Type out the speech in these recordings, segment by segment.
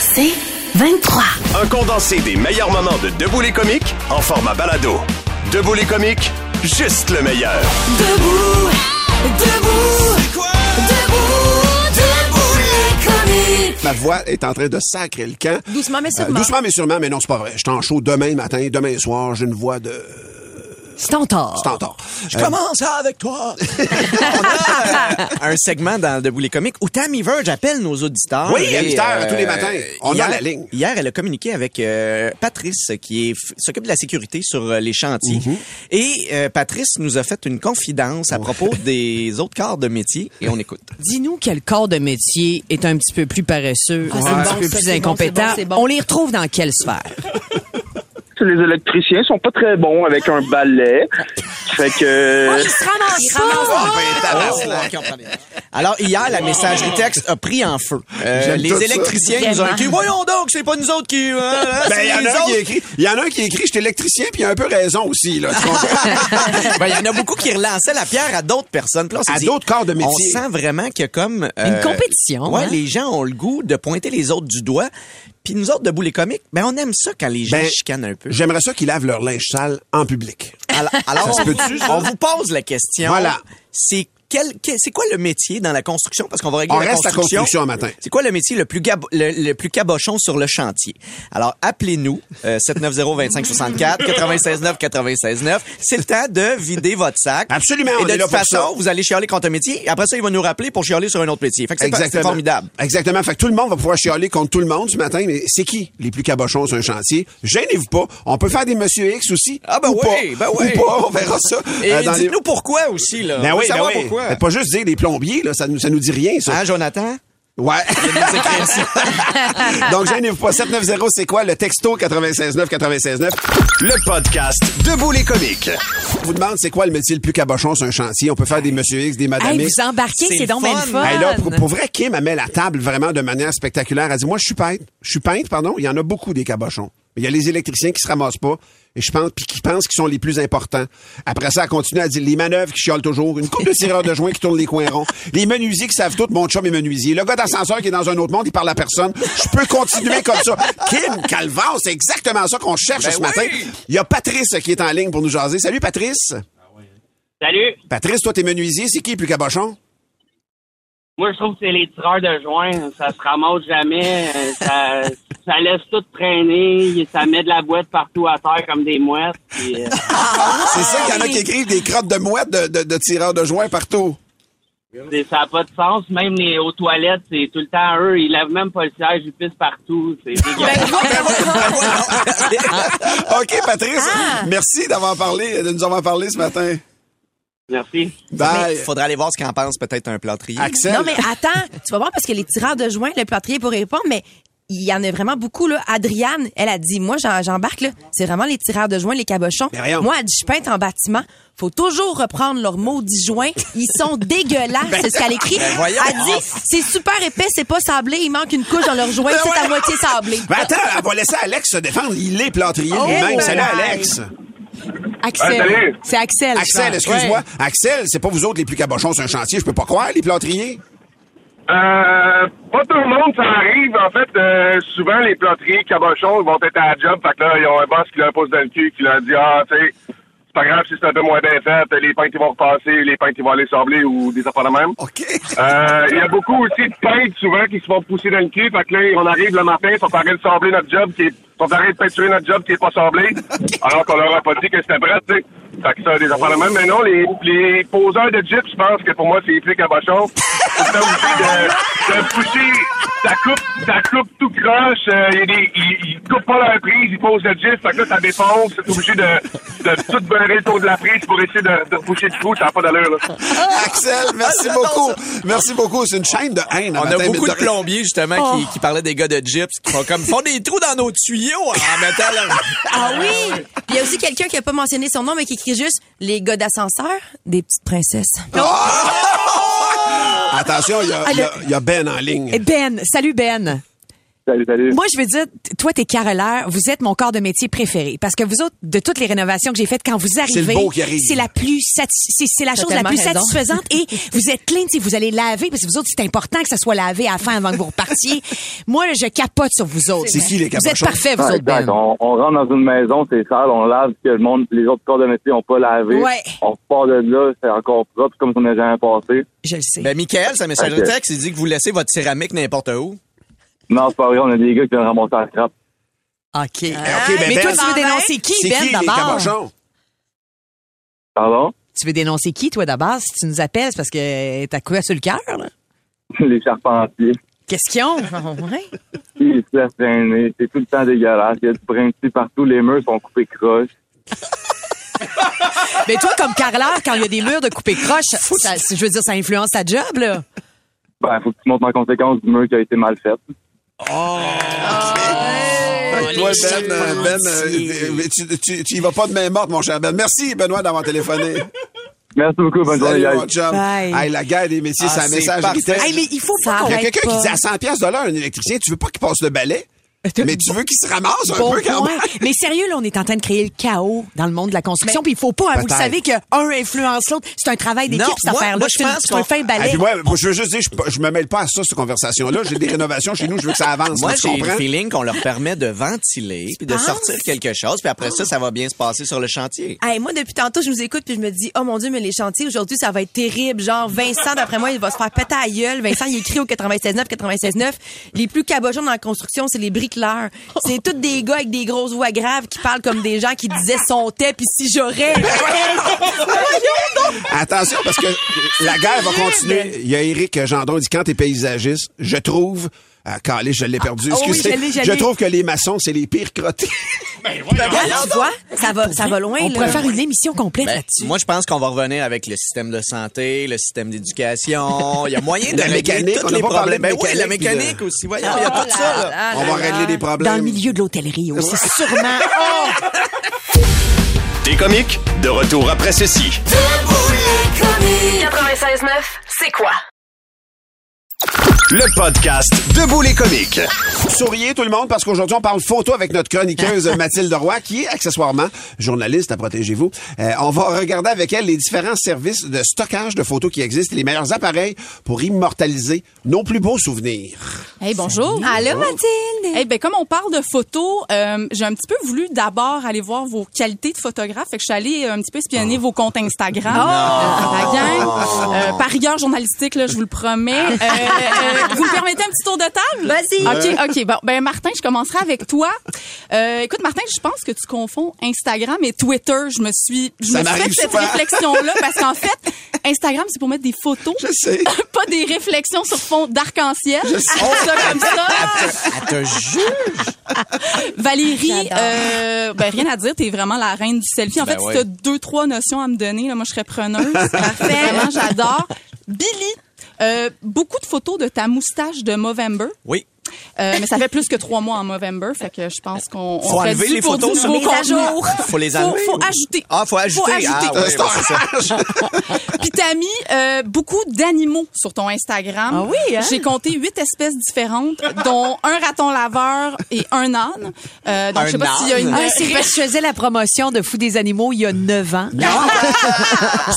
C'est 23. Un condensé des meilleurs moments de Debout les comiques en format balado. Debout les comiques, juste le meilleur. Debout, debout, debout, debout les comiques. Ma voix est en train de sacrer le camp. Doucement mais Euh, sûrement. doucement mais sûrement, mais non, c'est pas vrai. Je suis en demain matin, demain soir, j'ai une voix de Stentor. stentor. Je commence avec toi. On a un segment dans Debout les comiques où Tammy Verge appelle nos auditeurs. Oui, à Et, 8 heures, tous les matins. On a hier, la ligne. Hier, elle a communiqué avec euh, Patrice, qui s'occupe de la sécurité sur euh, les chantiers. Mm-hmm. Et euh, Patrice nous a fait une confidence à propos des autres corps de métier. Et on écoute. Dis-nous quel corps de métier est un petit peu plus paresseux, Ah, un c'est petit bon, peu ça, plus c'est incompétent. c'est bon, c'est bon. On les retrouve dans quelle sphère? Les électriciens sont pas très bons avec un balai. Fait que. Oh. Alors, hier, la messagerie texte a pris en feu. Euh, les tout ça. électriciens nous ont écrit, voyons donc, c'est pas nous autres qui... euh, hein, Ben, il y en a un qui écrit, il y en a un qui a écrit, j'étais électricien, puis il a un peu raison aussi, là. Ben, il y en a beaucoup qui relançaient la pierre à d'autres personnes. Là, À dit, d'autres corps de métier. On sent vraiment qu'il y a comme... euh, Une compétition, Ouais, hein? les gens ont le goût de pointer les autres du doigt. Puis nous autres, debout les comiques, ben on aime ça quand les gens Ben, chicanent un peu. J'aimerais ça qu'ils lavent leur linge sale en public. Alors, on, ça? on vous pose la question. Voilà. C'est quel, quel- c'est quoi le métier dans la construction? Parce qu'on va régler On la reste à construction. construction un matin. C'est quoi le métier le plus, gab- le, le plus cabochon sur le chantier? Alors, appelez-nous, euh, 790-2564, 96-9, 96-9. C'est le temps de vider votre sac. Absolument, Et on de est là toute pour façon, ça. vous allez chialer contre un métier. Après ça, il va nous rappeler pour chialer sur un autre métier. Fait que c'est pas- c'est formidable. Exactement. Fait que tout le monde va pouvoir chialer contre tout le monde ce matin, mais c'est qui les plus cabochons sur un chantier? Gênez-vous pas. On peut faire des Monsieur X aussi. Ah, ben Ou oui, pas. ben oui. Ou pas, on verra ça. Et euh, dans les- dites-nous pourquoi aussi, là. Ben veut oui, ben savoir oui. pourquoi. Faites pas juste dire des plombiers, là, ça nous, ça nous dit rien, ça. Hein, Jonathan? Ouais. Donc, gênez-vous pas. 790, c'est quoi? Le texto 969 969. Le podcast Debout les comiques. On vous demande c'est quoi le métier le plus cabochon sur un chantier? On peut faire des Monsieur X, des Madame Hey, X. vous embarquez, C'est donc fun. fun. Hey, là, pour, pour vrai, Kim, elle met la table vraiment de manière spectaculaire. Elle dit, moi, je suis peintre. Je suis peintre, pardon. Il y en a beaucoup des cabochons. Il y a les électriciens qui se ramassent pas. Et je pense, puis qui pensent qu'ils sont les plus importants. Après ça, elle continue à dire les manœuvres qui chiolent toujours. Une coupe de tireurs de joints qui tournent les coins ronds. Les menuisiers qui savent tout. Mon chum est menuisier. Le gars d'ascenseur qui est dans un autre monde, il parle à personne. Je peux continuer comme ça. Kim Calvin, c'est exactement ça qu'on cherche Ben ce oui. matin. Il y a Patrice qui est en ligne pour nous jaser. Salut, Patrice. Salut! Patrice, toi, t'es menuisier. C'est qui plus cabochon? Moi, je trouve que c'est les tireurs de joints. Ça se ramasse jamais. Ça, ça laisse tout traîner. Ça met de la boîte partout à terre comme des mouettes. puis, euh, C'est ça qu'il y en a qui écrivent des crottes de mouettes de, de, de tireurs de joints partout. c'est- ça n'a pas de sens. Même les aux toilettes, c'est tout le temps eux. Ils lèvent même pas le siège. Ils pissent partout. C'est dégueulasse. OK, Patrice, merci d'avoir parlé, de nous avoir parlé ce matin. Merci. Bye. Il faudrait aller voir ce qu'en pense peut-être un plâtrier. Axel. Non, mais attends, tu vas voir parce que les tireurs de joints, le plâtrier pour répondre, mais il y en a vraiment beaucoup, là. Adriane, elle a dit, moi, j'en- j'embarque, là. C'est vraiment les tireurs de joints, les cabochons. Moi, elle dit, je peinte en bâtiment. Faut toujours reprendre leurs maudits joints. Ils sont dégueulasses. c'est ce qu'elle écrit. Ben voyons. elle dit, c'est super épais, c'est pas sablé. Il manque une couche dans leurs joints. Ben C'est à moitié sablé. Attends, elle va laisser Alex se défendre. Il est plâtrier lui-même. ben Salut, ouais. Alex. Axel. salut. c'est Axel. Axel, excuse-moi. Ouais. Axel, c'est pas vous autres les plus cabochons sur un chantier. Je peux pas croire, les plâtriers? Euh, pas tout le monde, ça arrive. En fait, euh, souvent, les plâtriers cabochons vont être à la job. Fait que là, ils ont un boss qui leur pose dans le cul, qui leur dit, ah, tu sais, pas grave si c'est un peu moins bien fait. Les peintres, ils vont repasser, les peintres, ils vont aller sabler ou des affaires de même. OK. Euh, Il y a beaucoup aussi de peintres, souvent, qui se font pousser dans le cul. Fait que là, on arrive le matin, ils sont en train de sabler notre job, qui est, sont en train de peinturer notre job qui est pas sablé. Alors qu'on leur a pas dit que c'était prêt, tu sais. Fait que ça, des affaires de même. Mais non, les, les poseurs de Jeep, je pense que pour moi, c'est les plus cabochons. C'est le temps aussi de, de pousser, ça coupe, ça coupe tout croche. euh, ils, coupent pas leur prise, ils posent le gif, fait que là, ça défonce. C'est obligé de, de tout beurrer le tour de la prise pour essayer de, de pousser du coup. Ça n'a pas d'allure, là. Axel, merci beaucoup. Merci beaucoup. C'est une chaîne de haine. On a beaucoup de plombiers, justement, qui, qui parlaient des gars de Gyps, qui font comme, font des trous dans nos tuyaux en mettant leur... Ah oui! Il y a aussi quelqu'un qui a pas mentionné son nom, mais qui écrit juste les gars d'ascenseur, des petites princesses. Attention, il y a- il y, a- il y a Ben en ligne. Ben, salut Ben. Salut, salut. Moi, je veux dire, toi, t'es carreleur, vous êtes mon corps de métier préféré. Parce que vous autres, de toutes les rénovations que j'ai faites, quand vous arrivez, c'est la plus c'est, la chose la plus raison. satisfaisante. Et vous êtes clean, si vous allez laver, parce que vous autres, c'est important que ça soit lavé à la fin avant que vous repartiez. Moi, je capote sur vous autres. C'est qui, les Vous êtes parfaits, vous Ouais, autres, Ben. On, on rentre dans une maison, c'est sale, on lave ce que le monde, les autres corps de métier n'ont pas lavé. Ouais. On repart de là, c'est encore propre, comme si on n'avait jamais passé. Je le sais. Ben, Michael, sa messagerie Ok. texte, il dit que vous laissez votre céramique n'importe où. Non, c'est pas vrai, on a des gars qui viennent ramasser la trappe. OK. OK, ben, Mais Ben, toi, tu veux Ben, dénoncer qui, c'est Ben, qui, les d'abord? Pardon? Tu veux dénoncer qui, toi, d'abord? Si tu nous appelles, parce que t'as quoi sur le cœur, là? les charpentiers. Qu'est-ce qu'ils ont? Ouais. Ils se laissent traîner. C'est tout le temps dégueulasse. Il y a du principe partout. Les murs sont coupés croches. Mais toi, comme carreleur, quand il y a des murs de couper croche, ça, je veux dire, ça influence ta job, là. Ben, faut que tu montres en conséquence du mur qui a été mal fait. Fait que toi, Ben, euh, ben euh, tu, tu, tu y vas pas de main morte, mon cher Ben. Merci, Benoît, d'avoir téléphoné. Merci beaucoup. Bonne journée, Salut, guys. mon chum. Bye. Hey, la guerre des métiers, Ah, c'est un message parfait. texte. Hey, mais il faut pas Il y a quelqu'un qui dit à 100 pièces de l'heure, un électricien, tu veux pas qu'il passe le balai? Mais tu veux qu'il se ramasse un Bon peu quand point. même? Mais sérieux, là, on est en train de créer le chaos dans le monde de la construction. Puis il faut pas, hein, vous le savez qu'un influence l'autre. C'est un travail d'équipe, Non, cette moi- affaire-là. moi, je C'est une- pense qu'on- fin Ah, balai. puis moi, je veux juste dire, je, je me mêle pas à ça, cette conversation-là. J'ai des rénovations chez nous, je veux que ça avance. Moi, j'ai le feeling qu'on leur permet de ventiler puis de sortir quelque chose, puis après ça, ça va bien se passer sur le chantier. Hey, moi, depuis tantôt, je nous écoute puis je me dis, oh mon Dieu, mais les chantiers, aujourd'hui, ça va être terrible. Genre, Vincent, d'après moi, il va se faire péter à gueule. Vincent, il écrit au 96.9, 96.9. Les plus cabochons dans la construction, c'est les C'est tous des gars avec des grosses voix graves qui parlent comme des gens qui disaient son tête puis si j'aurais. Attention, parce que la guerre va continuer. Il y a Éric Gendron, dit, quand t'es paysagiste, je trouve... Ah, calé, je l'ai perdu. Ah oui, Excusez. je l'ai, je je l'ai. trouve que les maçons, c'est les pires crottés. Regarde, tu vois, ça va, ça va loin, On là. pourrait faire une émission complète Ben, là-dessus. moi, je pense qu'on va revenir avec le système de santé, le système d'éducation. Il y a moyen de La régler mécanique, tous on a les pas parlé problèmes. de Ben oui, la mécanique, de- aussi. Voyons, il y a tout ça. là. Ah On là va là. régler des problèmes. Dans le milieu de l'hôtellerie aussi, sûrement. Oh! Des comiques, de retour après ceci. 96.9, c'est quoi? Le podcast Debout les comiques. Souriez tout le monde parce qu'aujourd'hui on parle photo avec notre chroniqueuse Mathilde Roy qui est accessoirement journaliste à protégez-vous. Euh, on va regarder avec elle les différents services de stockage de photos qui existent et les meilleurs appareils pour immortaliser nos plus beaux souvenirs. Hey, bonjour. Allô, Mathilde? Hey, ben, comme on parle de photos, euh, j'ai un petit peu voulu d'abord aller voir vos qualités de photographe. Fait que je suis allée euh, un petit peu espionner vos comptes Instagram. Euh, la gang. Euh, par rigueur journalistique, là, je vous le promets. Euh, vous me permettez un petit tour de table? Vas-y. OK, OK. Bon, ben, Martin, je commencerai avec toi. Euh, écoute, Martin, je pense que tu confonds Instagram et Twitter. Je me suis, je Ça me suis fait cette réflexion-là parce qu'en fait, Instagram, c'est pour mettre des photos. Je sais. Pas des réflexions sur fond d'arc-en-ciel. Je sais. Ça comme ça. Elle te juge. Valérie, euh, ben rien à dire, t'es vraiment la reine du selfie. En Ben fait, ouais. si t'as deux trois notions à me donner, là, moi je serais preneuse. Vraiment, j'adore. Billy, euh, beaucoup de photos de ta moustache de Movember? Oui. Euh, mais ça fait plus que trois mois en November, fait que je pense qu'on on Faut ferait enlever dû les pour photos du les à jour. Faut les Faut, enlever. faut ou- ajouter. Ah, faut ajouter. ajouter. Ah, ouais, ouais, ça. Puis t'as mis euh, beaucoup d'animaux sur ton Instagram. Ah oui, hein? J'ai compté huit espèces différentes, dont un raton laveur et un âne. Euh, donc Un je sais pas s'il y a une Ah, c'est parce que je faisais la promotion de Fou des animaux il y a 9 ans.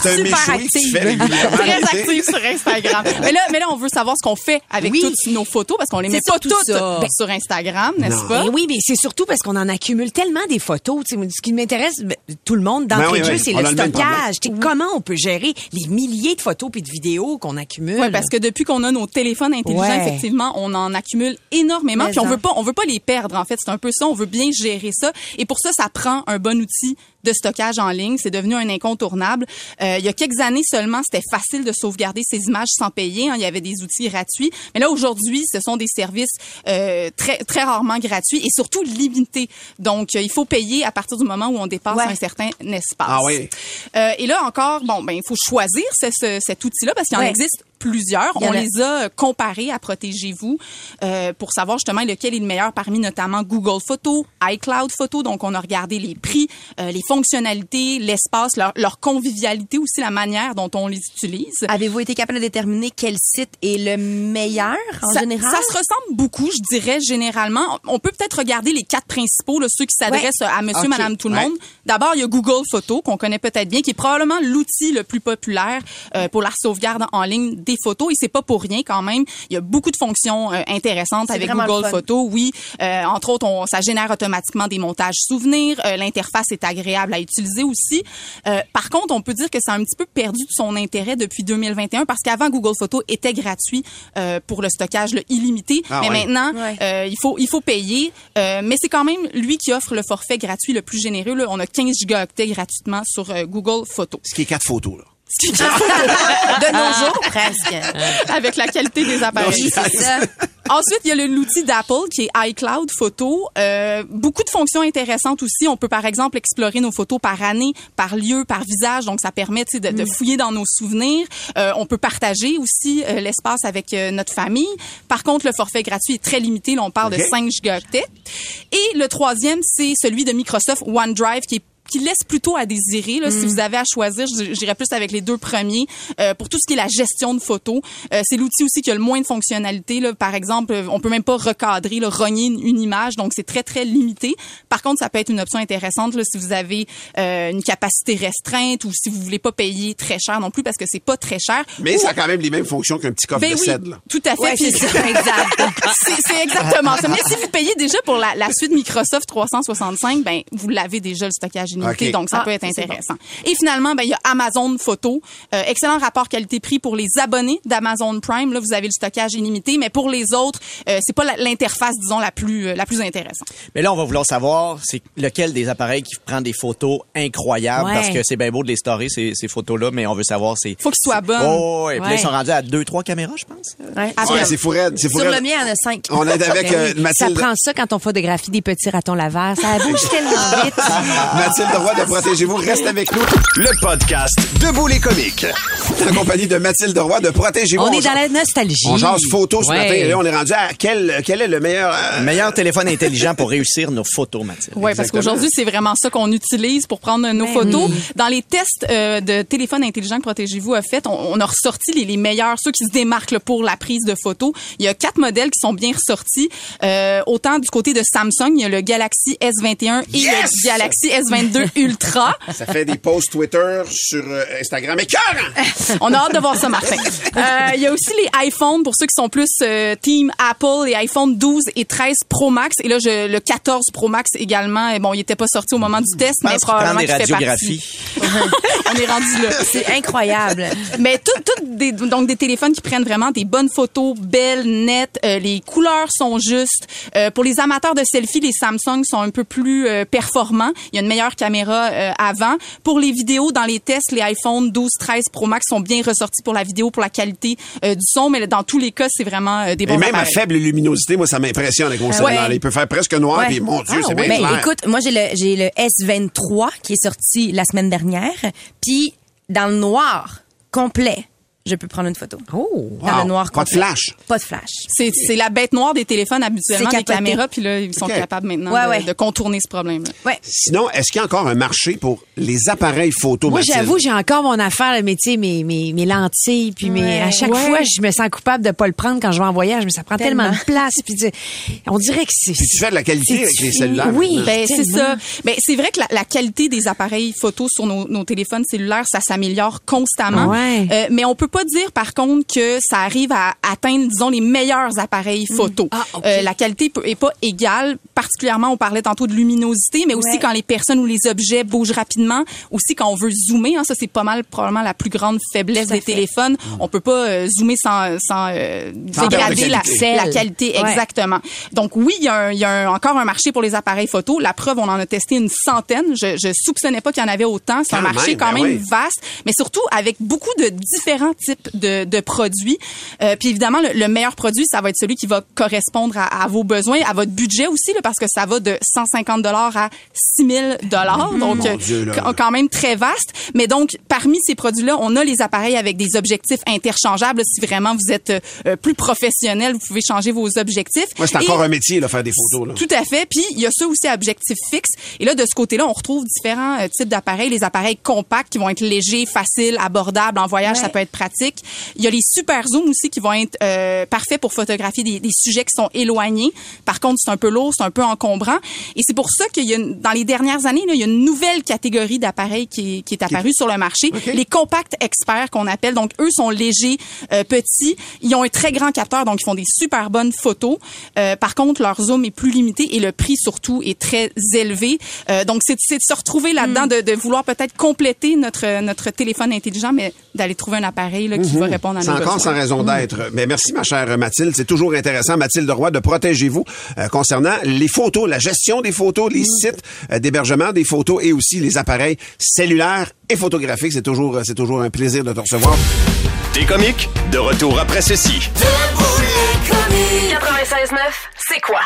C'est un Super méchoui que tu active. fais régulièrement. très active sur Instagram. mais là, mais là, on veut savoir ce qu'on fait avec Oui. toutes nos photos parce qu'on les met pas surtout toutes ça. ben, sur Instagram, n'est-ce pas? Ben oui, mais c'est surtout parce qu'on en accumule tellement des photos. Tu sais, Ce qui m'intéresse, ben, tout le monde, d'entrée Ben oui, de jeu, oui, c'est le le stockage. Sais, Comment on peut gérer les milliers de photos puis de vidéos qu'on accumule? Oui, parce que depuis qu'on a nos téléphones intelligents, Ouais. effectivement, on en accumule énormément. Mais Puis on veut pas, on veut pas les perdre. En fait, c'est un peu ça. On veut bien gérer ça. Et pour ça, ça prend un bon outil de stockage en ligne. C'est devenu un incontournable. Euh, il y a quelques années seulement, c'était facile de sauvegarder ces images sans payer. hein. Il y avait des outils gratuits. Mais là, aujourd'hui, ce sont des services euh, très, très rarement gratuits et surtout limités. Donc, euh, il faut payer à partir du moment où on dépasse Ouais. un certain espace. Ah oui. Euh, et là encore, bon, ben il faut choisir ce- ce- cet outil-là parce qu'il en existe plusieurs. On les a comparés à Protégez-vous euh, pour savoir justement lequel est le meilleur parmi notamment Google Photos, iCloud Photos. Donc, on a regardé les prix, euh, les fonctionnalités, l'espace, leur, leur convivialité aussi, la manière dont on les utilise. Avez-vous été capable de déterminer quel site est le meilleur en ça, général? ça se ressemble beaucoup, je dirais, généralement. On peut peut-être regarder les quatre principaux, là, ceux qui s'adressent à monsieur, madame, tout le Ouais. monde. D'abord, il y a Google Photos, qu'on connaît peut-être bien, qui est probablement l'outil le plus populaire euh, pour la sauvegarde en ligne des photos. Et c'est pas pour rien quand même. Il y a beaucoup de fonctions euh, intéressantes avec Google. Photos. Oui, Euh, entre autres, on, ça génère automatiquement des montages souvenirs. Euh, L'interface est agréable à utiliser aussi. Euh, par contre, on peut dire que ça a un petit peu perdu de son intérêt depuis 2021 parce qu'avant, Google Photos était gratuit euh, pour le stockage là, illimité. Ah mais ouais. maintenant, Ouais. euh, il faut il faut payer. Euh, mais c'est quand même lui qui offre le forfait gratuit le plus généreux. Là. On a 15 gigaoctets gratuitement sur euh, Google Photos. Ce qui est quatre photos, là. De nos jours, presque. avec la qualité des appareils. Non, C'est ça. Ensuite, il y a le- l'outil d'Apple qui est iCloud Photo. Euh, beaucoup de fonctions intéressantes aussi. On peut par exemple explorer nos photos par année, par lieu, par visage. Donc, ça permet de, de fouiller dans nos souvenirs. Euh, on peut partager aussi euh, l'espace avec euh, notre famille. Par contre, le forfait gratuit est très limité. Là, on parle de 5 gigaoctets. Et le troisième, c'est celui de Microsoft OneDrive qui est qui laisse plutôt à désirer. Là, Si vous avez à choisir, j'irais plus avec les deux premiers. Euh, pour tout ce qui est la gestion de photos, euh, c'est l'outil aussi qui a le moins de fonctionnalités. Là. Par exemple, euh, on peut même pas recadrer, là, rogner une, une image, donc c'est très, très limité. Par contre, ça peut être une option intéressante là, si vous avez euh, une capacité restreinte ou si vous voulez pas payer très cher non plus parce que c'est pas très cher. Mais Ou- ça a quand même les mêmes fonctions qu'un petit coffre ben de oui, là. tout à fait. Ouais, Puis- c'est ça, exact. c'est c'est exactement ça. Mais si vous payez déjà pour la, la suite Microsoft 365, ben vous l'avez déjà le stockage donc ça Ah, peut être intéressant. Et finalement, ben il y a Amazon Photo, Euh, excellent rapport qualité-prix pour les abonnés d'Amazon Prime. Là, vous avez le stockage illimité, mais pour les autres, euh, c'est pas l'interface disons la plus euh, la plus intéressante. Mais là, on va vouloir savoir c'est lequel des appareils qui prend des photos incroyables Ouais. parce que c'est bien beau de les storer ces, ces photos-là, mais on veut savoir c'est. Faut qu'ils soient bonnes. Oh, et puis là, Ouais. ils sont rendus à deux, trois caméras, je pense. Ouais. Après, Ouais, c'est fou c'est fou Sur le mien, il y en a cinq. On est avec Ben euh, oui. Ça Mathilde. prend ça quand on photographie des petits ratons laveurs. Ça bouge tellement vite. Mathilde Roy de Protégez-vous. Reste avec nous. Le podcast Debout les comiques. En compagnie de Mathilde Roy de Protégez-vous. On est dans la nostalgie. On jase photos ce Ouais. matin. Et là, on est rendu à quel, quel est le meilleur... euh, Meilleur téléphone intelligent pour réussir nos photos, Mathilde. Oui, parce qu'aujourd'hui, c'est vraiment ça qu'on utilise pour prendre nos Ben photos. oui. Dans les tests euh, de téléphone intelligent que Protégez-vous a fait, on, on a ressorti les, les meilleurs, ceux qui se démarquent là, pour la prise de photos. Il y a quatre modèles qui sont bien ressortis. Euh, autant du côté de Samsung, il y a le Galaxy S21 et Yes! le Galaxy S22 Ultra. Ça fait des posts Twitter sur euh, Instagram. Et cœur! On a hâte de voir ça, Martin. Euh, il y a aussi les iPhones pour ceux qui sont plus euh, team Apple, les iPhone 12 et 13 Pro Max. Et là, je, le 14 Pro Max également. Et bon, il était pas sorti au moment du test, mais probablement qu'il fait partie. On est rendu là. C'est incroyable. Mais tout, tout des, donc des téléphones qui prennent vraiment des bonnes photos, belles, nettes. Euh, les couleurs sont justes. Euh, pour les amateurs de selfies, les Samsung sont un peu plus euh, performants. Il y a une meilleure caméra euh, avant. Pour les vidéos, dans les tests, les iPhone 12, 13 Pro Max sont bien ressortis pour la vidéo, pour la qualité euh, du son. Mais dans tous les cas, c'est vraiment euh, des bons Et même à appareils. faible luminosité, moi, ça m'impressionne avec mon cellulaire. ouais. Il peut faire presque noir, Ouais. puis mon Dieu, Ah, c'est bien ouais. clair. Mais écoute, moi j'ai le j'ai le S23 qui est sorti la semaine dernière, puis dans le noir complet, je peux prendre une photo. Oh. Dans Wow. le noir Pas de flash. Pas de flash. C'est c'est la bête noire des téléphones habituellement, des caméras. Puis là, ils sont capables maintenant Ouais, de, ouais. de contourner ce problème-là. Ouais. Sinon, est-ce qu'il y a encore un marché pour les appareils photo, Moi, j'avoue, j'ai encore mon affaire, tu sais, mes, mes, mes lentilles, puis mes, à chaque Ouais. fois, je me sens coupable de pas le prendre quand je vais en voyage, mais ça prend tellement, Tellement. de place, puis on dirait que c'est... Puis tu fais de la qualité c'est avec les cellulaires. Oui. Ben, c'est ça. Ben, c'est vrai que la, la qualité des appareils photo sur nos, nos téléphones cellulaires, ça s'améliore constamment. Ouais. Euh, mais on peut pas dire par contre que ça arrive à atteindre disons les meilleurs appareils photo. Ah. Euh, la qualité est pas égale, particulièrement on parlait tantôt de luminosité, mais aussi Ouais. quand les personnes ou les objets bougent rapidement, aussi quand on veut zoomer, hein, ça c'est pas mal probablement la plus grande faiblesse des fait. téléphones. On peut pas euh, zoomer sans sans, euh, Sans dégrader la, qualité. la qualité Ouais. exactement. Donc oui, il y a, un- il y a un- encore un marché pour les appareils photo. La preuve, on en a testé une centaine. Je, je soupçonnais pas qu'il y en avait autant. C'est un Quand marché même, quand ben même oui. vaste, mais surtout avec beaucoup de différents types de, de produits. Euh, puis évidemment, le, le meilleur produit, ça va être celui qui va correspondre à, à vos besoins, à votre budget aussi, là, parce que ça va de 150 dollars à 6000 dollars. Donc, euh, Dieu, là. quand- quand même très vaste. Mais donc, parmi ces produits-là, on a les appareils avec des objectifs interchangeables. Si vraiment vous êtes euh, plus professionnel, vous pouvez changer vos objectifs. Moi, c'est Et- encore un métier, là, faire des photos. Là. tout à fait. Puis il y a ceux aussi à objectif fixe. Et là, de ce côté-là, on retrouve différents euh, types d'appareils. Les appareils compacts qui vont être légers, faciles, abordables. En voyage, ça peut être pratique. Il y a les super zooms aussi qui vont être euh, parfaits pour photographier des, des sujets qui sont éloignés. Par contre, c'est un peu lourd, c'est un peu encombrant. Et c'est pour ça qu'il y a, dans les dernières années, là, il y a une nouvelle catégorie d'appareils qui, qui est apparue sur le marché. Les compacts experts qu'on appelle. Donc, eux sont légers, euh, petits. Ils ont un très grand capteur, donc ils font des super bonnes photos. Euh, par contre, leur zoom est plus limité et le prix surtout est très élevé. Euh, donc, c'est de se retrouver là-dedans, de, de vouloir peut-être compléter notre notre téléphone intelligent, mais d'aller trouver un appareil là, qui va répondre à C'est nos encore sans raison d'être. Mais merci, ma chère Mathilde. C'est toujours intéressant, Mathilde Roy, de protégez-vous euh, concernant les photos, la gestion des photos, les sites euh, d'hébergement des photos et aussi les appareils cellulaires et photographiques. C'est toujours, euh, c'est toujours un plaisir de te recevoir. T'es comique? De retour après ceci. 96.9, c'est quoi?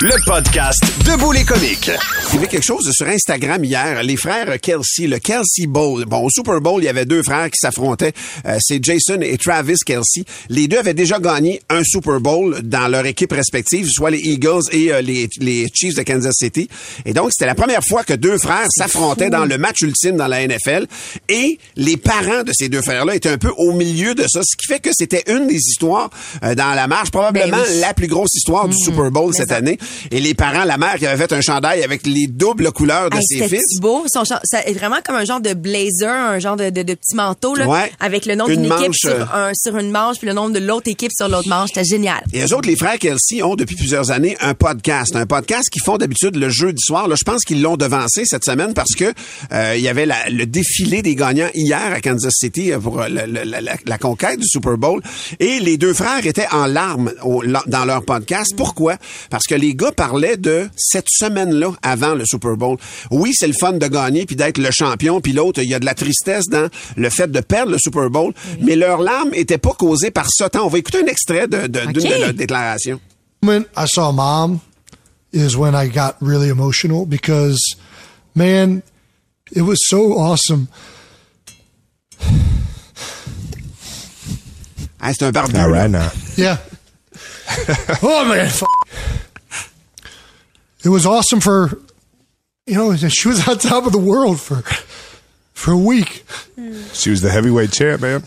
Le podcast Debout les comiques. Il y avait quelque chose sur Instagram hier. Les frères Kelsey, le Kelsey Bowl. Bon, au Super Bowl, il y avait deux frères qui s'affrontaient. Euh, c'est Jason et Travis Kelsey. Les deux avaient déjà gagné un Super Bowl dans leur équipe respective, soit les Eagles et euh, les, les Chiefs de Kansas City. Et donc, c'était la première fois que deux frères s'affrontaient dans le match ultime dans la NFL. Et les parents de ces deux frères-là étaient un peu au milieu de ça, ce qui fait que c'était une des histoires euh, dans la marche, probablement Ben oui. la plus grosse histoire du Super Bowl cette année. Et les parents, la mère qui avait fait un chandail avec les doubles couleurs de Hey, ses fils. beau. Son ça est vraiment comme un genre de blazer, un genre de, de, de petit manteau là, Ouais. avec le nom Une d'une équipe sur, euh, un, sur une manche puis le nom de l'autre équipe sur l'autre manche. C'était génial. Et eux autres, les frères Kelsey, ont depuis plusieurs années un podcast. Un podcast qu'ils font d'habitude le jeudi soir. Là, je pense qu'ils l'ont devancé cette semaine parce que euh, il y avait la- le défilé des gagnants hier à Kansas City euh, pour euh, la, la- la conquête du Super Bowl. Et les deux frères étaient en larmes au- dans leur podcast. Pourquoi? Parce que les gars parlaient de cette semaine-là avant le Super Bowl. Oui, c'est le fun de gagner puis d'être le champion. Puis l'autre, il y a de la tristesse dans le fait de perdre le Super Bowl. Mais leurs larmes étaient pas causées par ça. Attends, on va écouter un extrait de, de- d'une de leurs déclarations. moment I saw mom is when I got really emotional because, man, it was so awesome. Ah, c'est un barbu. All là. right now. Yeah. oh man, f- it was awesome for, you know, she was on top of the world for for a week. She was the heavyweight champ, man.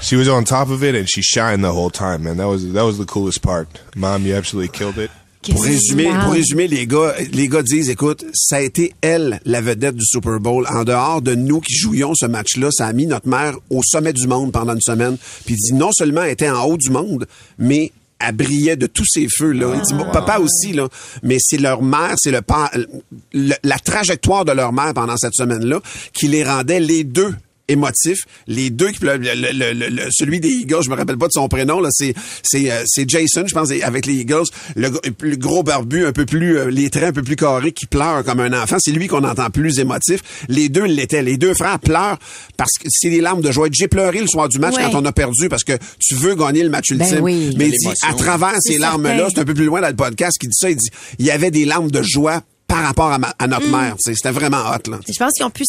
She was on top of it and she shined the whole time, man. That was that was the coolest part. Mom, you absolutely killed it. Pour résumer, pour résumer, les gars, les gars disent, écoute, ça a été elle, la vedette du Super Bowl. En dehors de nous qui jouions ce match-là, ça a mis notre mère au sommet du monde pendant une semaine. Puis il dit, non seulement elle était en haut du monde, mais elle brillait de tous ses feux, là. Il dit, bon, papa aussi, là. Mais c'est leur mère, c'est le, le- la trajectoire de leur mère pendant cette semaine-là qui les rendait les deux émotifs. Les deux qui le, le- le- le- le- celui des Eagles, je me rappelle pas de son prénom là, c'est c'est euh, c'est Jason, je pense avec les Eagles, le gros barbu, un peu plus euh, les traits un peu plus carrés qui pleure comme un enfant, c'est lui qu'on entend plus émotif. Les deux l'étaient, les deux frères pleurent parce que c'est des larmes de joie. J'ai pleuré le soir du match Ouais. quand on a perdu parce que tu veux gagner le match Ben ultime. oui. Mais il dit à travers ces C'est larmes là, certain. c'est un peu plus loin dans le podcast qui dit ça, il dit il y avait des larmes de joie par rapport à, ma- à notre mère, tu sais, c'était vraiment hot là. Je pense qu'ils ont pu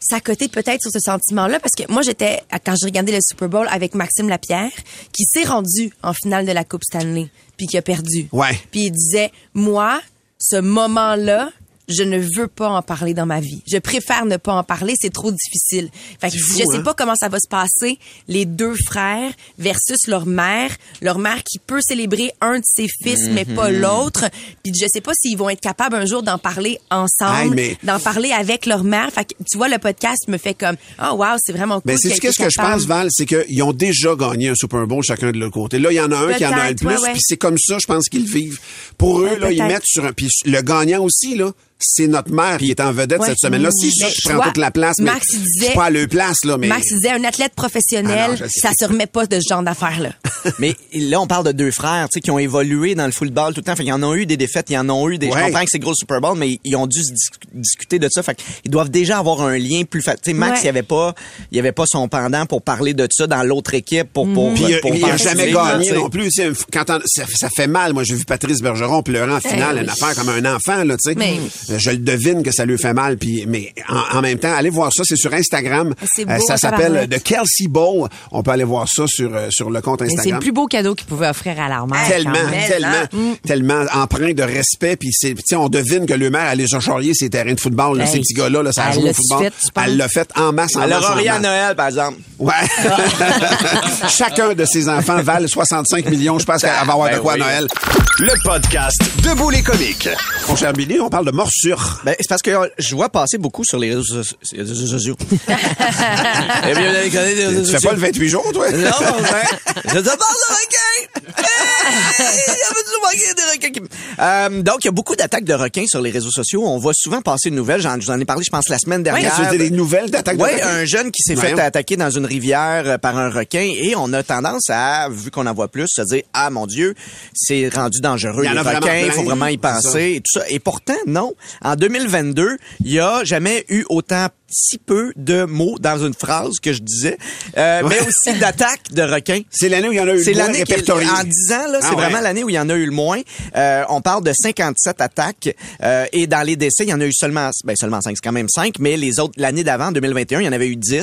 s'accoter peut-être sur ce sentiment-là parce que moi, j'étais, quand je regardais le Super Bowl avec Maxime Lapierre, qui s'est rendu en finale de la Coupe Stanley, puis qui a perdu. Ouais. Puis il disait, moi, ce moment-là, je ne veux pas en parler dans ma vie. Je préfère ne pas en parler, c'est trop difficile. Fait que fou, je sais hein? pas comment ça va se passer, les deux frères versus leur mère, leur mère qui peut célébrer un de ses fils mais pas Mhm. l'autre. Puis je sais pas s'ils vont être capables un jour d'en parler ensemble, mais- d'en parler avec leur mère. Fait que tu vois le podcast me fait comme oh wow, c'est vraiment cool. Mais c'est qu'est-ce est que je pense, Val, c'est qu'ils ont déjà gagné un Super Bowl chacun de leur côté. Là, il y en a un qui en a le plus, ouais, ouais. puis c'est comme ça, je pense qu'ils vivent. Pour eux, Ouais, là, ils mettent sur un... Puis le gagnant aussi, là, c'est notre mère qui est en vedette Ouais. cette semaine-là. Si je prends vois, toute la place, mais Max, il je disait- suis pas à leur place, là, mais... Max disait un athlète professionnel, Ah non, je ça se remet pas de ce genre d'affaires-là. Mais là, on parle de deux frères, tu sais, qui ont évolué dans le football tout le temps. Fait qu'ils en ont eu des défaites, ils en ont eu des. Ouais. Je comprends que c'est gros Super Bowl, mais ils ont dû se dis- discuter de ça. Fait qu'ils doivent déjà avoir un lien plus facile. Tu sais, Max, Ouais. il y avait pas, il avait pas son pendant pour parler de ça dans l'autre équipe pour pour. Puis euh, pour il n'a participer, jamais gagné non plus. Quand on- ça, ça fait mal. Moi, j'ai vu Patrice Bergeron pleurer en finale, Eh oui. une affaire comme un enfant, là, tu sais. Mais- Euh, Je le devine que ça lui fait mal. Puis, mais en, en même temps, allez voir ça. C'est sur Instagram. Euh, beau, ça s'appelle. The Kelsey Bowl. On peut aller voir ça sur, euh, sur le compte Mais C'est Instagram. le plus beau cadeau qu'il pouvait offrir à leur mère. Tellement, quand même. tellement, tellement empreint de respect. Puis c'est, on devine que le maire allait se charrier ses terrains de football. Là, Hey, ces petits gars-là, là, ça joué au football. fait, elle l'a fait en masse, en Elle aura en rien à. Noël, par exemple. Ouais. Chacun de ses enfants valent 65 millions. Je pense qu'elle va avoir de Ben quoi oui. à Noël. Le podcast Debout les comiques. Mon cher Billy, on parle de morsure. Ben, c'est parce que euh, je vois passer beaucoup sur les réseaux soci- réseaux sociaux. Eh bien, vous avez connu les réseaux Tu fais sociaux. pas le 28 jours, toi? Non, frère. Je te parle de Euh, donc, il y a beaucoup d'attaques de requins sur les réseaux sociaux. On voit souvent passer une nouvelle. J'en, je vous en ai parlé, je pense, la semaine dernière. tu veux dire des nouvelles d'attaques de Oui, requins? un jeune qui s'est fait attaquer dans une rivière euh, par un requin et on a tendance à, vu qu'on en voit plus, se dire, ah mon Dieu, c'est rendu dangereux. Il y en les requins, il faut vraiment y penser et tout ça. Et pourtant, non. En 2022, il y a jamais eu autant si peu de mots dans une phrase que je disais, euh, mais aussi d'attaques de requins. C'est l'année où il y en a eu C'est le moins l'année répertorié. en 10 ans, là, c'est Ah ouais. vraiment l'année où il y en a eu le moins. Euh, on parle de 57 attaques euh, et dans les décès, il y en a eu seulement ben seulement 5, c'est quand même 5, mais les autres l'année d'avant 2021, il y en avait eu 10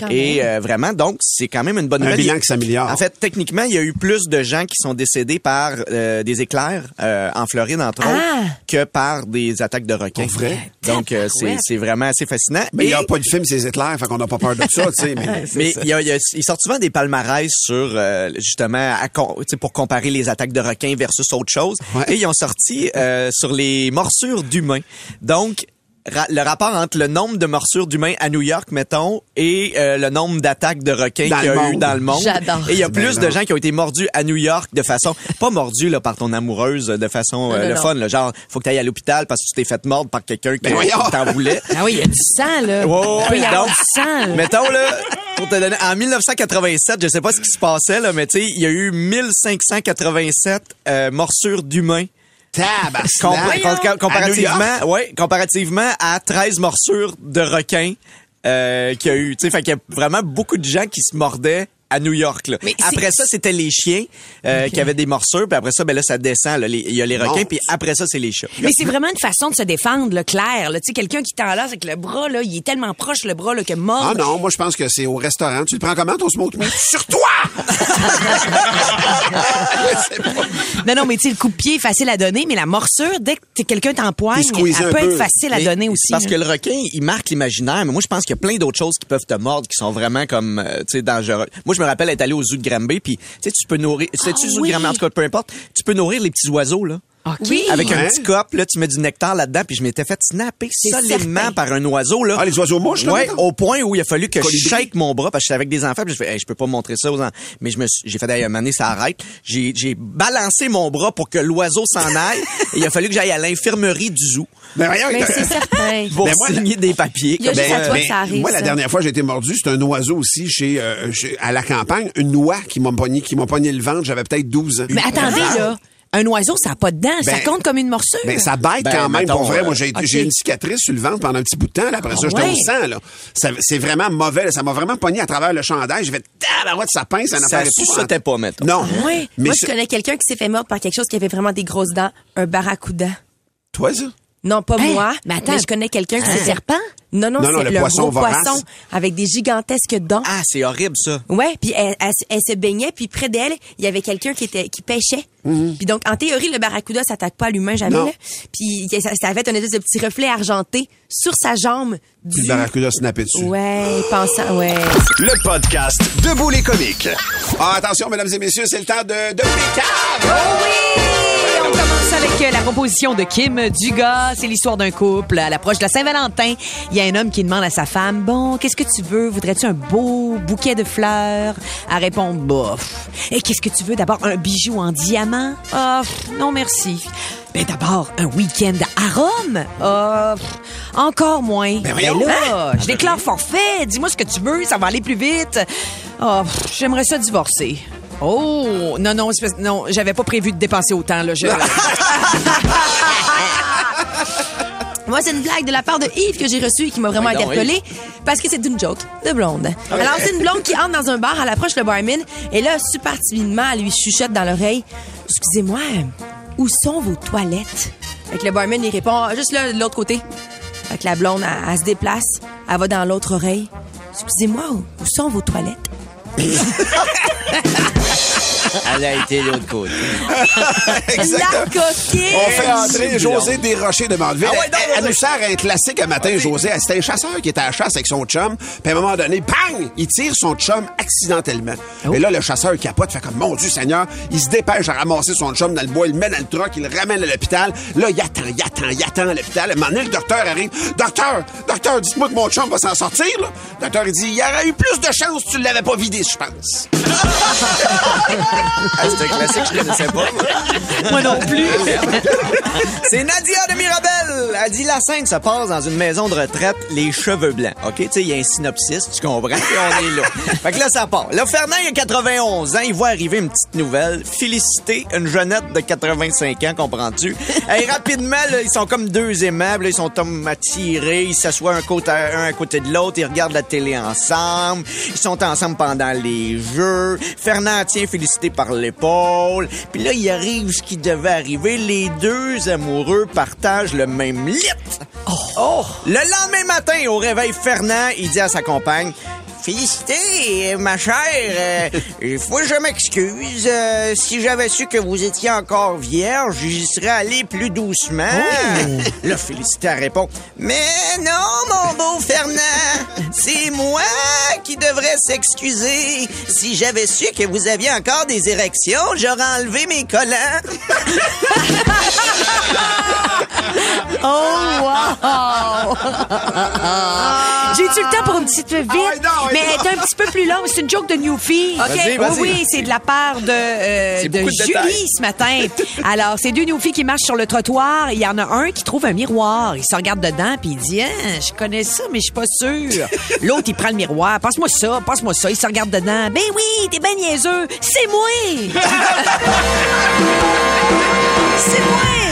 Quand et euh, vraiment donc c'est quand même une bonne Un nouvelle. bilan Il- qui s'améliore. En fait, techniquement, il y a eu plus de gens qui sont décédés par euh, des éclairs euh, en Floride entre Ah! autres que par des attaques de requins. Pour vrai? Donc euh, c'est c'est vraiment assez fascinant. Mais n'y a pas de film, c'est éclairs, fait qu'on n'a pas peur de ça, tu sais. Mais, mais il y a, il y a- ils sortent souvent des palmarès sur euh, justement à pour comparer les attaques de requins versus autre chose. Ouais. Et ils ont sorti euh, sur les morsures d'humains. Donc ra- le rapport entre le nombre de morsures d'humains à New York, mettons, et euh, le nombre d'attaques de requins qu'il y a eu dans le monde. J'adore. Et il y a C'est plus de gens qui ont été mordus à New York de façon pas mordus là par ton amoureuse de façon euh, Non, le non. fun là, genre faut que tu ailles à l'hôpital parce que tu t'es fait mordre par quelqu'un qui Ben t'en voulait. Ah oui, il y a du sang, là. Ouais, Il peut y Donc, du sang, là. Mettons là, pour te donner, en 1987, je sais pas ce qui se passait là, mais tu sais, il y a eu 1587 euh, morsures d'humains. Comparativement, ouais, comparativement à 13 morsures de requins euh, qu'il y a eu. Tu sais, fait qu'il y a vraiment beaucoup de gens qui se mordaient à New York. Là. Mais après ça, c'était les chiens euh, qui avaient des morsures, puis après ça, ben là, ça descend. Il y a les requins, puis après ça, c'est les chats. Mais c'est vraiment une façon de se défendre, là, clair. Tu sais, quelqu'un qui t'enlace avec le bras, là, il est tellement proche, le bras, là, que mort. Ah non, moi je pense que c'est au restaurant. Tu le prends comment ton smoke meat? Sur toi! Non, non, mais tu sais, le coup de pied est facile à donner, mais la morsure, dès que t'es- quelqu'un t'empoigne, elle un peut peu. être facile à donner aussi. Parce là. que le requin, il marque l'imaginaire, mais moi, je pense qu'il y a plein d'autres choses qui peuvent te mordre, qui sont vraiment comme, euh, tu sais, dangereux. Moi, je me rappelle être allé au zoo de Granby, puis, tu sais, tu peux nourrir, sais-tu, zoo de oui. Granby, en tout cas, peu importe, tu peux nourrir les petits oiseaux, là. Oui. Avec un Ouais. petit cop, là, tu mets du nectar là-dedans, puis je m'étais fait snapper solidement certain. par un oiseau, là. Ah, les oiseaux mouches, là, Ouais, au point où il a fallu que Colibri. je shake mon bras, parce que j'étais avec des enfants, puis je fais, Hey, je peux pas montrer ça aux enfants. Mais je me suis, j'ai fait, moment donné, ça arrête. J'ai, j'ai balancé mon bras pour que l'oiseau s'en aille, et il a fallu que j'aille à l'infirmerie du zoo Ben, voyons, Mais t'as- c'est certain. pour Ben, moi, signer des papiers. Il y a comme juste ça. à toi Ben, que ça arrive. moi, la ça. dernière fois j'ai été mordu, c'est un oiseau aussi chez, euh, chez- à la campagne, une noix qui m'a pogné, qui m'a pogné le ventre. J'avais peut-être 12 ans. Mais attendez, là. Un oiseau, ça n'a pas de dents. ça Ben, compte comme une morsure. Ben, ça bête Ben, quand même, mettons, pour vrai. euh, Moi, j'ai j'ai une cicatrice sur le ventre pendant un petit bout de temps. Là. Après ça, Ah j'étais ouais? au sang. Là. Ça- C'est vraiment mauvais. là. Ça m'a vraiment pogné à travers le chandail. J'ai fait, tabarouette, ça pince. Ça, Ça suçotait pas, mettons. Non. Oui. Mais Moi, je connais quelqu'un qui s'est fait mordre par quelque chose qui avait vraiment des grosses dents, un barracuda. Toi, ça? Non, pas Hein? moi. Mais attends. je connais quelqu'un qui Un s'est serpent? Non, non, Non, non, c'est le le, poisson gros vorace. poisson avec des gigantesques dents. Ah, c'est horrible, ça. Ouais, puis elle, elle, elle se baignait, puis près d'elle, il y avait quelqu'un qui était qui pêchait. Puis donc, en théorie, le barracuda s'attaque pas à l'humain jamais. Là. Puis ça, ça avait un espèce de petit reflet argenté sur sa jambe. Puis le barracuda snappé dessus. Ouais, pensant, ouais. Le podcast Debout les comiques. Ah, attention, mesdames et messieurs, c'est le temps de, de les caves! Oh oui! Commence avec euh, la proposition de Kim Dugas. C'est l'histoire d'un couple. À l'approche de la Saint-Valentin, il y a un homme qui demande à sa femme, bon, qu'est-ce que tu veux? Voudrais-tu un beau bouquet de fleurs? Elle répond, bof. Et qu'est-ce que tu veux? D'abord, un bijou en diamant? Ah, pff, non, merci. Ben d'abord, un week-end à Rome? Pff, encore moins. Ben, voyons. là, je déclare forfait. Dis-moi ce que tu veux, ça va aller plus vite. Pff, j'aimerais ça divorcer. Oh, non, non, non, j'avais pas prévu de dépenser autant, là. Je... Moi, c'est une blague de la part de Yves que j'ai reçue et qui m'a vraiment Oui, interpellée parce que c'est une joke de blonde. Alors, c'est une blonde qui entre dans un bar, elle approche le barman et là, super timidement, elle lui chuchote dans l'oreille Excusez-moi, où sont vos toilettes? Fait que le barman, il répond Ah, juste là, de l'autre côté. Fait que la blonde, elle, elle se déplace, elle va dans l'autre oreille Excusez-moi, où, où sont vos toilettes? Música Elle a été de l'autre côté. La coquine On fait entrer José Desrochers de Mandeville. Ah ouais, non, elle, nous sert un classique un matin, José. C'était un chasseur qui était à la chasse avec son chum. Puis à un moment donné, bang! Il tire son chum accidentellement. Oh. Et là, le chasseur capote, fait comme, mon Dieu Seigneur, il se dépêche à ramasser son chum dans le bois, il le met dans le truck, il le ramène à l'hôpital. Là, il attend, il attend, il attend à l'hôpital. À un moment donné, le docteur arrive. Docteur, docteur, dites-moi que mon chum va s'en sortir, là. Le docteur, il dit, il y aurait eu plus de chance si tu l'avais pas vidé, je pense. Ah, c'est un classique que je connaissais pas. Moi non plus. C'est Nadia de Mirabel. Elle dit la scène se passe dans une maison de retraite, les cheveux blancs. OK, tu sais, il y a un synopsis, tu comprends? Et on est là. fait que là, ça part. Là, Fernand, il a 91 ans, il voit arriver une petite nouvelle. Félicité, une jeunette de 85 ans, comprends-tu? Et rapidement, là, ils sont comme deux aimables, ils sont comme attirés, ils s'assoient un, côté, un à côté de l'autre, ils regardent la télé ensemble, ils sont ensemble pendant les jeux. Fernand tient Félicité par l'épaule. Puis là, il arrive ce qui devait arriver. Les deux amoureux partagent le même lit. Oh! Le lendemain matin, au réveil, Fernand, il dit à sa compagne, Félicité, ma chère. euh, Il faut que je m'excuse. euh, si j'avais su que vous étiez encore vierge, j'y serais allé plus doucement. Là, Félicité elle répond Mais non, mon beau Fernand, c'est moi qui devrais s'excuser. Si j'avais su que vous aviez encore des érections, j'aurais enlevé mes collants. Oh, wow! J'ai-tu le temps pour une petite vite? Ah ouais, non, ouais, mais elle est un petit peu plus longue. C'est une joke de Newfie. Vas-y, Oui, c'est de la part de, euh, de Julie détails. ce matin. Alors, c'est deux Newfies qui marchent sur le trottoir. Il y en a un qui trouve un miroir. Il se regarde dedans puis il dit, hein, je connais ça, mais je suis pas sûr. L'autre, il prend le miroir. Passe-moi ça, passe-moi ça. Il se regarde dedans. Ben oui, t'es ben niaiseux. C'est moi! c'est moi!